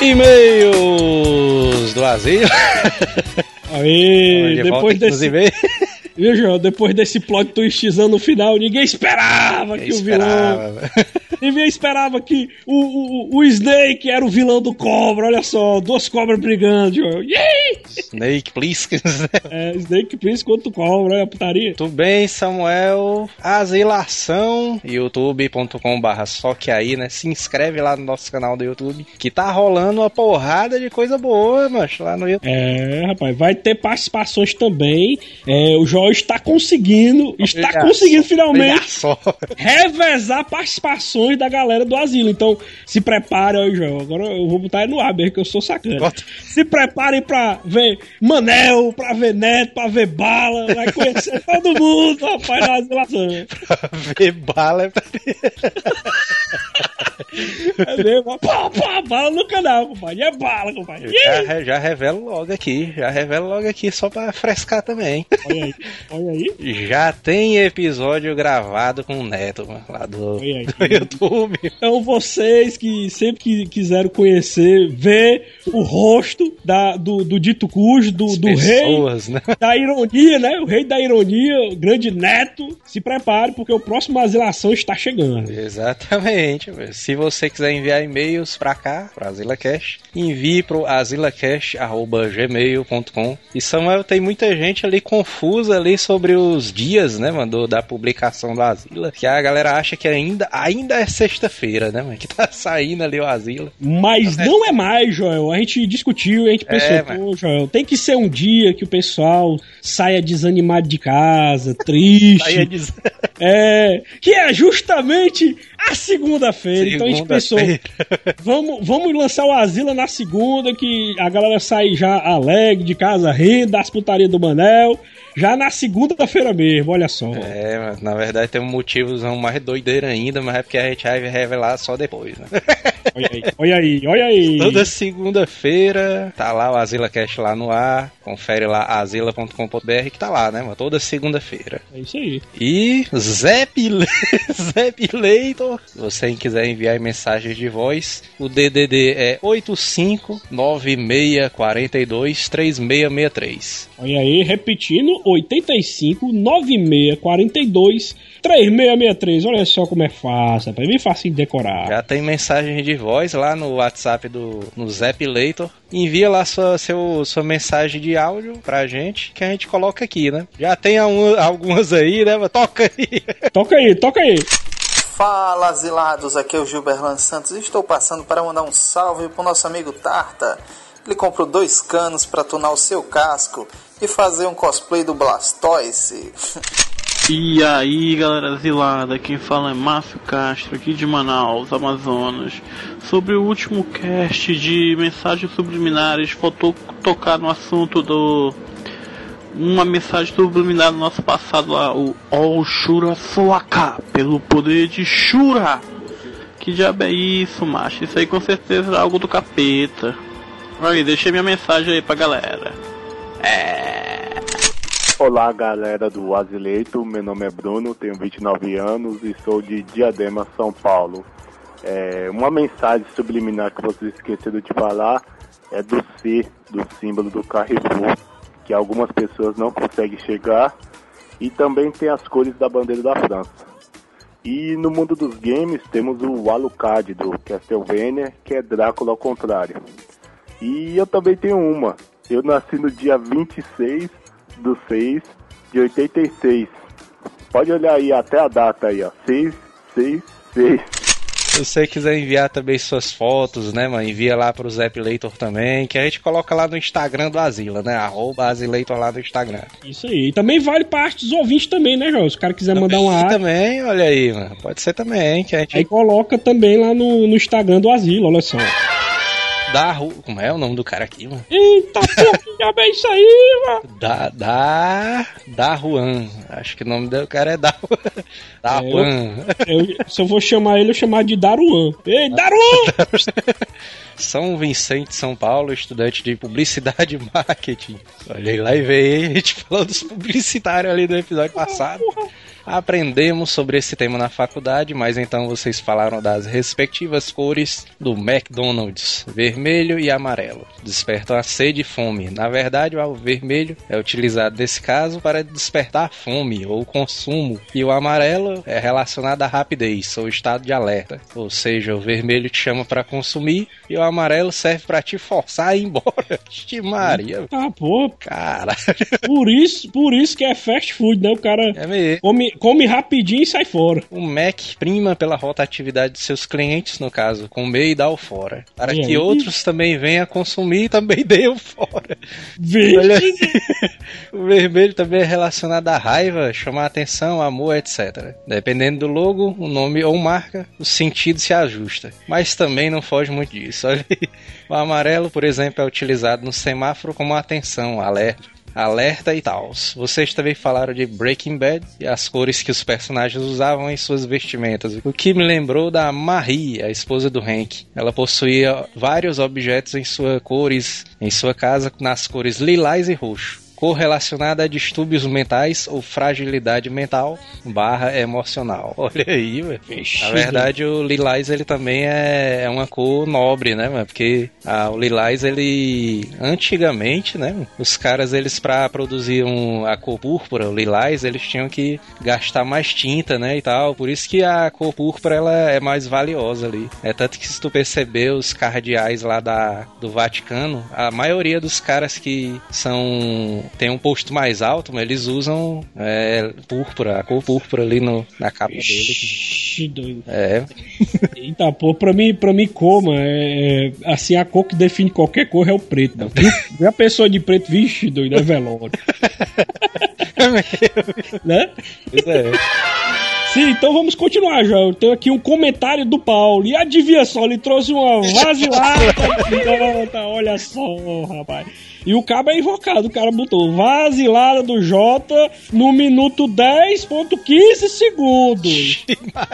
S5: E-mails do Asilo.
S8: Aí, depois desse.
S5: e-mails.
S8: Viu, João? Depois desse plot twistzão no final, ninguém esperava que o vilão.
S5: Esperava.
S8: Ninguém esperava que o, o, o Snake era o vilão do Cobra. Olha só, duas cobras brigando. João. Yay!
S5: Snake Please.
S8: É, snakeplease.com, né? A putaria.
S5: Tudo bem, Samuel? Asilação, youtube.com barra só que aí, né? Se inscreve lá no nosso canal do YouTube, que tá rolando uma porrada de coisa boa, macho, lá no YouTube.
S8: É, rapaz, vai ter participações também. É, o João está conseguindo, está conseguindo finalmente revezar participações da galera do asilo. Então, se prepare João. Agora eu vou botar aí no ar mesmo, que eu sou sacana.
S5: Bota.
S8: Se preparem pra ver Manel, pra ver Neto, pra ver Bala. Vai conhecer todo mundo, rapaz, na asilação.
S5: Ver bala é pra
S8: É mesmo, pá, pá, bala no canal, compadre. É bala, compadre.
S5: Já, já revelo logo aqui, já revelo logo aqui só pra frescar também.
S8: Olha aí, olha aí.
S5: Já tem episódio gravado com o Neto, mano, lá do,
S8: aí.
S5: do YouTube.
S8: Então vocês que sempre que quiseram conhecer, ver o rosto da, do, do dito cujo, do, do rei,
S5: Pessoas, né?
S8: da ironia, né? O rei da ironia, o grande neto, se prepare porque o próximo Asilação está chegando.
S5: Exatamente. Se você quiser enviar e-mails pra cá, pra AsilaCast, envie pro asilacast.gmail.com. E Samuel, tem muita gente ali confusa ali sobre os dias, né, mano, da publicação do Asila. Que a galera acha que ainda, ainda é sexta-feira, né, mano? Que tá saindo ali o Asila.
S8: Mas não é mais, Joel. A gente discutiu, a pensou,
S5: É,
S8: pô, Joel, tem que ser um dia que o pessoal saia desanimado de casa, triste.
S5: Aí ia dizer.
S8: É, que é justamente a segunda-feira. Então a gente pensou, vamos, vamos lançar o Asila na segunda, que a galera sai já alegre de casa, rindo das putarias do Manel. Já na segunda-feira mesmo, olha só.
S5: É, mas na verdade tem um motivo mais doideiro ainda, mas é porque a gente vai revelar só depois, né?
S8: Olha aí, olha aí, olha aí.
S5: Toda segunda-feira tá lá o AsilaCast lá no ar. Confere lá asila.com.br que tá lá, né, mano? Toda segunda-feira.
S8: É isso aí.
S5: E Zep, Le... Zep Leitor, se você quiser enviar mensagens de voz, o DDD é 8596423663.
S8: Olha aí, repetindo, 85 96 42 3663. Olha só como é fácil, rapaz. Bem fácil de decorar.
S5: Já tem mensagem de voz lá no WhatsApp do no Zep Leitor. Envia lá sua, seu, sua mensagem de áudio pra gente, que a gente coloca aqui, né? Já tem algum- algumas aí, né? Toca aí.
S8: Toca aí, toca aí.
S12: Fala, asilados, aqui é o Gilberlan Santos e estou passando para mandar um salve pro nosso amigo Tarta. Ele comprou dois canos para tunar o seu casco e fazer um cosplay do Blastoise.
S13: E aí galera zilada, quem fala é Márcio Castro aqui de Manaus, Amazonas. Sobre o último cast de mensagens subliminares, faltou tocar no assunto do. Uma mensagem subliminar do nosso passado lá, o All Shura Soaka, pelo poder de Shura. Que diabo é isso, macho? Isso aí com certeza é algo do capeta. Aí, deixei minha mensagem aí pra galera.
S14: Olá galera do Azileito, meu nome é Bruno, tenho 29 anos e sou de Diadema, São Paulo. É, uma mensagem subliminar que vocês esqueceram de falar é do C, do símbolo do Carrefour, que algumas pessoas não conseguem chegar, e também tem as cores da bandeira da França. E no mundo dos games temos o Alucard do Castlevania, que é Drácula ao contrário. E eu também tenho uma. Eu nasci no dia 26 do 6 de 86. Pode olhar aí até a data aí, ó. 666.
S5: Se você quiser enviar também suas fotos, né, mano? Envia lá pro Zep Leitor também, que a gente coloca lá no Instagram do Asila, né? Arroba Asileitor lá no Instagram.
S8: Isso aí. E também vale parte dos ouvintes também, né, João? Se o cara quiser mandar uma arte,
S5: também, olha aí, mano. Pode ser também, que a gente
S8: aí coloca também lá no, no Instagram do Asilo, olha só.
S5: Dá ru... Como é o nome do cara aqui, mano?
S8: Eita, porra, que diabo é isso aí, mano?
S5: Da, da, da Juan. Acho que o nome do cara é da, da
S8: É,
S5: Juan.
S8: Eu- se eu vou chamar ele, eu chamar de Daruan. Ei, Daruan!
S5: São Vicente, São Paulo, estudante de publicidade e marketing. Olha aí lá e veio a gente falou dos publicitários ali do episódio passado. Aprendemos sobre esse tema na faculdade, mas então vocês falaram das respectivas cores do McDonald's, vermelho e amarelo. Despertam a sede e fome. Na verdade, o vermelho é utilizado nesse caso para despertar fome ou consumo, e o amarelo é relacionado à rapidez ou estado de alerta. Ou seja, o vermelho te chama para consumir e o amarelo serve para te forçar a ir embora. Ixi, Maria.
S8: Ah, pô.
S5: Cara.
S8: Por isso, por isso que é fast food, né? O cara
S5: É
S8: come, come rapidinho e sai fora.
S5: O Mac prima pela rotatividade de seus clientes, no caso, comer e dar o fora. Para que outros também venham consumir e também dê o fora. O vermelho também é relacionado à raiva, chamar atenção, amor, etc. Dependendo do logo, o nome ou marca, o sentido se ajusta. Mas também não foge muito disso. Olha aí. O amarelo, por exemplo, é utilizado no semáforo como atenção, alerta. Alerta e tal. Vocês também falaram de Breaking Bad e as cores que os personagens usavam em suas vestimentas. O que me lembrou da Marie, a esposa do Hank. Ela possuía vários objetos em suas cores, em sua casa, nas cores lilás e roxo. Cor relacionada a distúrbios mentais ou fragilidade mental barra emocional. Olha aí, velho. Na verdade, o lilás ele também é, é uma cor nobre, né, mano? Porque ah, o lilás ele antigamente, né, os caras eles para produzir um, a cor púrpura, o lilás, eles tinham que gastar mais tinta, né, e tal. Por isso que a cor púrpura ela é mais valiosa ali. É tanto que se tu perceber os cardeais lá da, do Vaticano, a maioria dos caras que são tem um posto mais alto, mas eles usam é, púrpura, a cor púrpura ali no, na capa dele.
S8: Ixi, doido.
S5: É,
S8: Eita, pô, pra mim, pra mim coma, é, é, assim, a cor que define qualquer cor é o preto. Mano. Viu? Viu a pessoa de preto, vixe, doido, é velório. né?
S5: Pois é.
S8: Sim, então vamos continuar, já. Eu tenho aqui um comentário do Paulo. E adivinha só, ele trouxe uma vasilada. Jota, olha só, rapaz. E o cabo é invocado, o cara botou vasilada do Jota no minuto 10.15 segundos.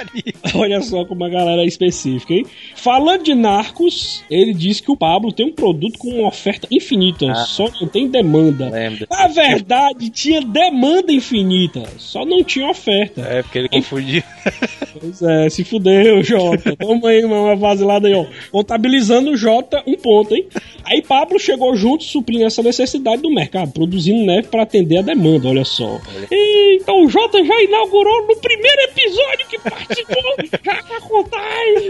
S8: Olha só como a galera é específica, hein? Falando de narcos, ele disse que o Pablo tem um produto com uma oferta infinita,
S5: Ah.
S8: só não tem demanda.
S5: Lembra.
S8: Na verdade, tinha demanda infinita, só não tinha oferta.
S5: É, porque ele confundiu.
S8: Pois é, se fudeu, Jota. Toma aí uma vasilada aí, ó. Contabilizando o Jota, um ponto, hein? Aí Pablo chegou junto, suprindo essa necessidade do mercado, produzindo neve para atender a demanda, olha só. E, então o Jota já inaugurou no primeiro episódio que participou, já com a contagem.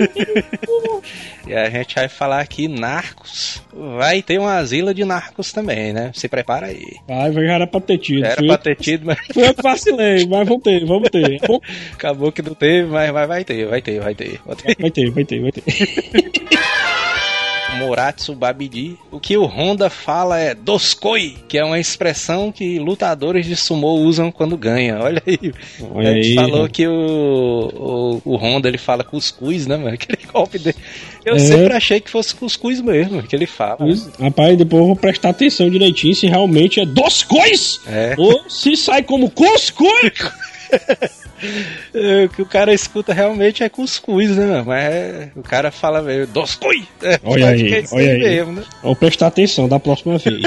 S5: E a gente vai falar aqui narcos. Vai ter uma asila de narcos também, né? Se prepara aí.
S8: Vai, já era pra ter tido.
S5: Era
S8: Fui
S5: pra ter tido, mas
S8: Foi eu que vacilei, mas vamos ter, vamos ter.
S5: Acabou que não teve, mas vai, vai ter, vai ter, vai ter. Vai ter.
S8: Vai ter, vai ter, vai ter.
S5: Moratsu Babidi. O que o Honda fala é doskoi, que é uma expressão que lutadores de sumo usam quando ganham. Olha aí.
S8: Olha
S5: a gente
S8: aí,
S5: falou que o, o, o Honda ele fala cuscuz, né, mano? Aquele golpe dele. Eu
S8: É.
S5: sempre achei que fosse cuscuz mesmo, que ele fala.
S8: Pois, Rapaz, depois eu vou prestar atenção direitinho se realmente é dos cois
S5: É.
S8: ou se sai como cuscuz.
S5: É, O que o cara escuta realmente é cuscuz, né? Mas é- o cara fala meio doskoi. É,
S8: Olha
S5: é
S8: aí, olha
S5: aí mesmo, né?
S8: Vou prestar atenção da próxima vez.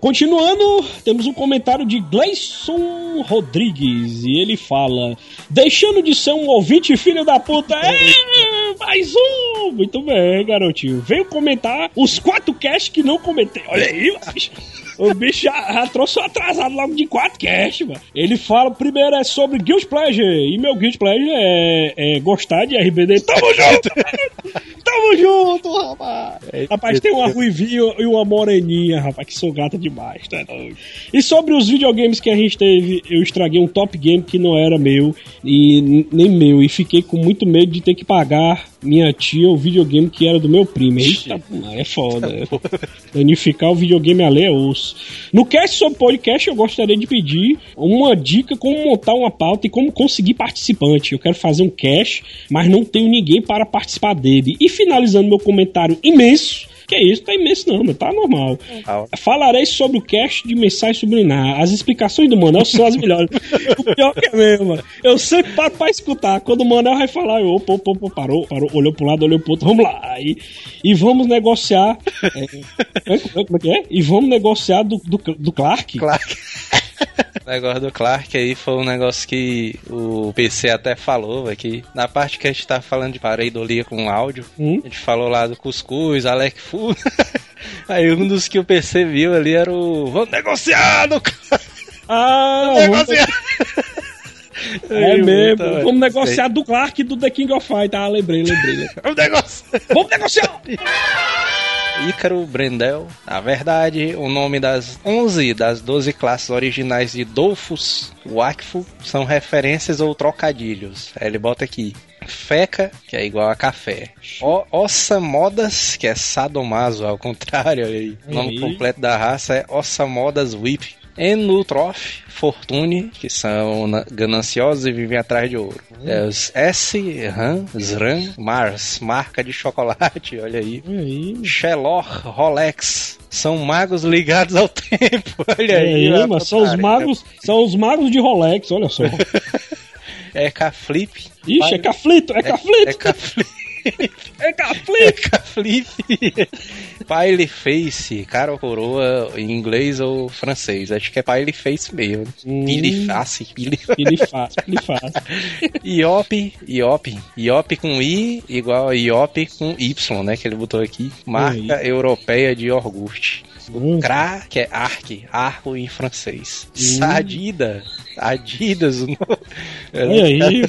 S8: Continuando, temos um comentário de Gleison Rodrigues e ele fala: Deixando de ser um ouvinte filho da puta, é, mais um! Muito bem, garotinho. Veio comentar os quatro casts que não comentei. Olha aí. O bicho já, já trouxe um atrasado logo de quatro casts, mano. Ele fala: primeiro é sobre Guild Pleasure. E meu Guild Pleasure é, é gostar de RBD. Tamo junto! Tamo junto, rapaz! Rapaz, tem uma ruivinha e uma moreninha, rapaz, que sou gata demais, tá? E sobre os videogames que a gente teve, eu estraguei um top game que não era meu, e nem meu, e fiquei com muito medo de ter que pagar minha tia o videogame que era do meu primo. Eita, é foda. Danificar o videogame alheio é osso. No cast sobre podcast, eu gostaria de pedir uma dica como montar uma pauta e como conseguir participante. Eu quero fazer um cast, mas não tenho ninguém para participar dele. E finalizando meu comentário imenso. Que é isso, tá imenso não, mas tá normal. Falarei sobre o cast de mensagem subliminar. As explicações do Manel são as melhores. o pior que é mesmo, mano. Eu sempre paro pra escutar. Quando o Manel vai falar, eu, opa, opa, opa, parou, parou, olhou pro lado, olhou pro outro, vamos lá. E, e vamos negociar. é, é, como é que é? E vamos negociar do, do, do Clark.
S5: Clark. O negócio do Clark aí foi um negócio que o PC até falou, véio, que na parte que a gente tá falando de pareidolia com áudio,
S8: Hum?
S5: a gente falou lá do Cuscuz, Alec Fu. Aí um dos que o PC viu ali era o. Vamos negociar no
S8: Ah,
S5: Vamos negociar.
S8: É
S5: Ai,
S8: mesmo.
S5: puta,
S8: Vamos negociar do Clark e do The King of Fight. Ah, lembrei, lembrei.
S5: Vamos negociar.
S8: Vamos negociar!
S5: Ícaro Brendel. Na verdade, o nome das 11 das 12 classes originais de Dolphus Wakfu são referências ou trocadilhos. Aí ele bota aqui. Feca, que é igual a café. O Ossamodas, que é sadomaso, ao contrário. Aí. O nome
S8: Aí.
S5: completo da raça é Ossamodas Whip. Enutrof, Fortune, que são na- gananciosos e vivem atrás de ouro. É os S, Ram, Zran, Mars, marca de chocolate, olha aí. Shelor, Rolex, são magos ligados ao tempo, olha aí.
S8: É,
S5: ó,
S8: mas são os magos, são os magos de Rolex, olha só.
S5: É K-Flip.
S8: Ixi, é Caflito, é Caflito.
S5: É K-Flip.
S8: É Caflip.
S5: Flip. Pile Face, cara ou coroa, em inglês ou francês. Acho que é Pile Face mesmo. Pile Face, Pile
S8: faz.
S5: Iop, Iop, Iop com I igual a Iop com Y, né? Que ele botou aqui. Marca europeia de iogurte. O Cra, que é Arc, arco em francês. Sadida, Adidas, o nome,
S8: Olha aí.
S5: o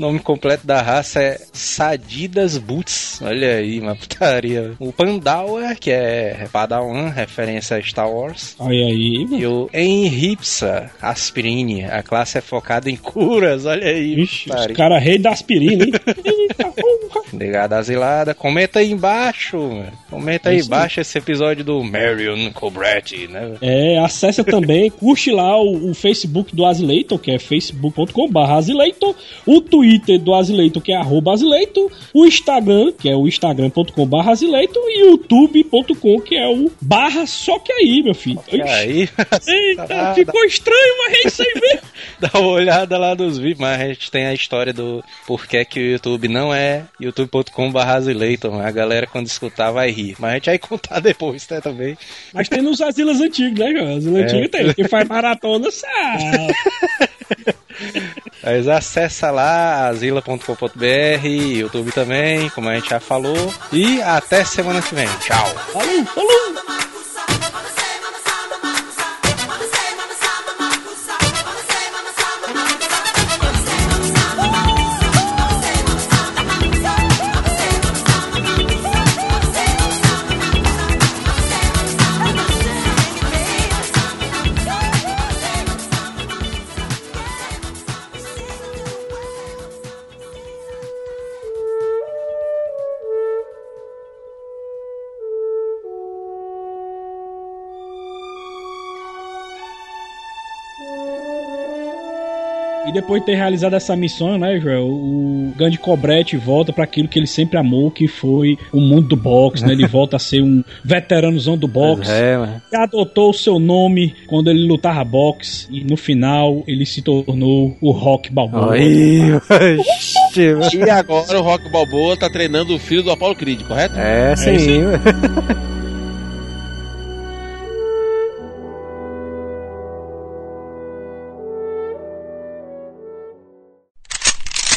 S5: nome completo da raça é Sadidas Boots. Olha aí, uma putaria. O Pandawa, que é Padawan, referência a Star Wars.
S8: Olha aí.
S5: E o Enripsa Aspirine, a classe é focada em curas, olha aí.
S8: Ixi, os caras rei da aspirina, hein?
S5: Ligado asilada, comenta aí embaixo, mano. Comenta aí
S8: isso aí.
S5: embaixo esse episódio do Marion Cobretti, né?
S8: É, acessa também, curte lá o, o Facebook do Azileitor, que é facebook.com.br Azileitor, o Twitter do Azileitor, que é arroba o Instagram, que é o instagram.com.br Azileitor, e o youtube.com, que é o barra só que aí, meu filho.
S5: E aí,
S8: Eita,
S5: Dá-
S8: ficou estranho, mas é isso aí mesmo.
S5: dá uma olhada lá nos vídeos, mas a gente tem a história do porquê que o YouTube não é youtube.com.br a galera quando escutar vai rir. Mas a gente vai contar depois, né, também.
S8: Mas tem nos asilas antigos, né, João? Asilas
S5: É.
S8: antigos tem. Quem faz maratona sabe.
S5: Mas acessa lá, asila.com.br, YouTube também, como a gente já falou. E até semana que vem. Tchau.
S8: Falou, falou. Depois de ter realizado essa missão, né, Joel, o Gandhi Cobrete volta para aquilo que ele sempre amou, que foi o mundo do boxe, né? Ele volta a ser um veteranozão do boxe.
S5: É, mano.
S8: E adotou o seu nome quando ele lutava boxe e no final ele se tornou o Rock Balboa.
S5: Aí,
S6: E agora o Rock Balboa tá treinando o filho do Apollo Creed, correto?
S5: É,
S8: isso aí.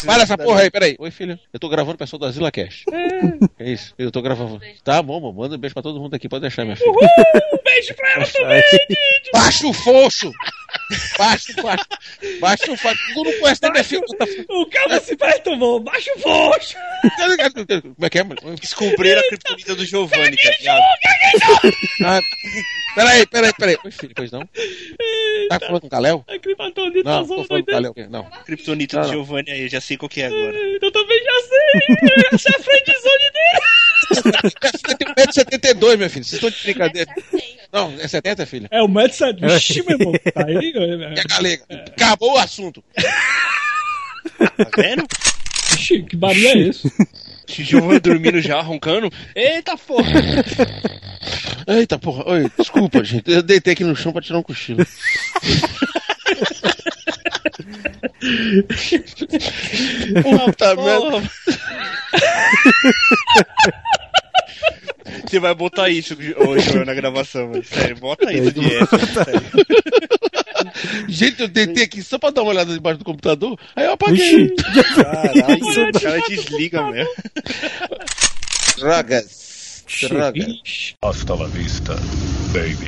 S6: Para essa porra aí, peraí. Oi, filho. Eu tô gravando o pessoal do Asila Cash. É isso, eu tô gravando. Tá bom, bom, manda um beijo pra todo mundo aqui, pode deixar, minha filha.
S8: Um beijo pra ela também,
S6: Baixa o fosso! Baixa, baixa, baixa o fosso. Tu não conhece nem minha filha. tá
S8: O cara se perturbou, baixa o fosso!
S6: Como é que é, mano?
S7: Descobriram a criptonita do Giovanni, tá ligado?
S6: Ah, peraí, peraí, peraí. Oi, filho, pois não? Tá falando com o Caléu?
S8: A criptonita
S6: Não,
S8: só
S6: tô falando com o Caléu. Não.
S7: Criptonita do. Giovanni aí, eu já sei qual que é agora.
S8: Eu também já sei! Essa é a friendzone dele!
S6: Você tem 1,72m, meu filho. Vocês estão de brincadeira. Não, é 70, filha?
S8: É o Mad Set. Vixe, meu irmão. Tá aí,
S6: É galega. Acabou o assunto.
S7: Tá vendo?
S8: Vixe, que barulho é esse?
S7: Giovanni dormindo já, roncando. Eita porra!
S6: Eita, porra. Oi, desculpa, gente. Eu deitei aqui no chão pra tirar um cochilo.
S7: Puta merda. Você vai botar isso hoje na gravação, mano. Sério, bota isso de. Sério.
S6: Gente, eu deitei aqui só pra dar uma olhada debaixo do computador, aí eu apaguei.
S7: Caralho, o cara desliga mesmo.
S6: Drogas. Drogas.
S1: Hasta la vista, baby.